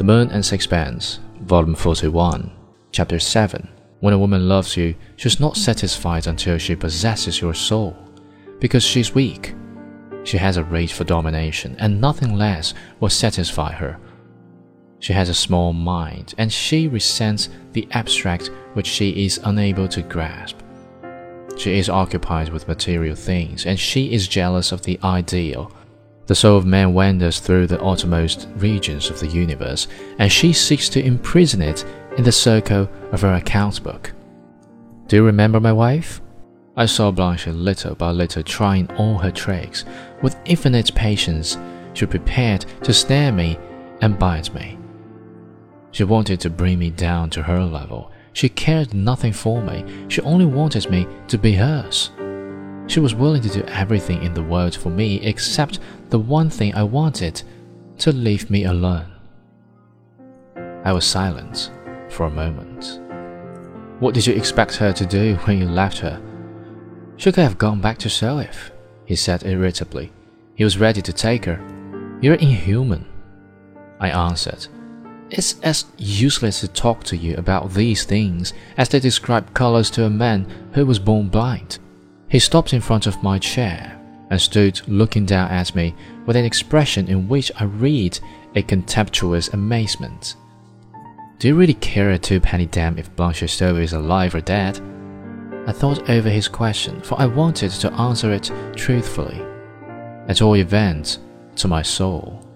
The Moon and Sixpence, Volume 41, Chapter 7. When a woman loves you, she's not satisfied until she possesses your soul, because she's weak. She has a rage for domination, and nothing less will satisfy her. She has a small mind, and she resents the abstract which she is unable to grasp. She is occupied with material things, and she is jealous of the ideal. The soul of man wanders through the uttermost regions of the universe, and she seeks to imprison it in the circle of her account book. Do you remember my wife? I saw Blanche little by little trying all her tricks. With infinite patience, she prepared to snare me and bite me. She wanted to bring me down to her level she cared nothing for me, she only wanted me to be hers. She was willing to do everything in the world for me except the one thing I wanted to leave me alone. I was silent for a moment. What did you expect her to do when you left her? She could have gone back to Salif, he said irritably. He was ready to take her. You're inhuman, I answered. It's as useless to talk to you about these things as to describe colors to a man who was born blind. He stopped in front of my chair and stood looking down at me with an expression in which I read a contemptuous amazement. Do you really care a two-penny damn if Blanche Stroeve is alive or dead? I thought over his question, for I wanted to answer it truthfully. At all events, to my soul.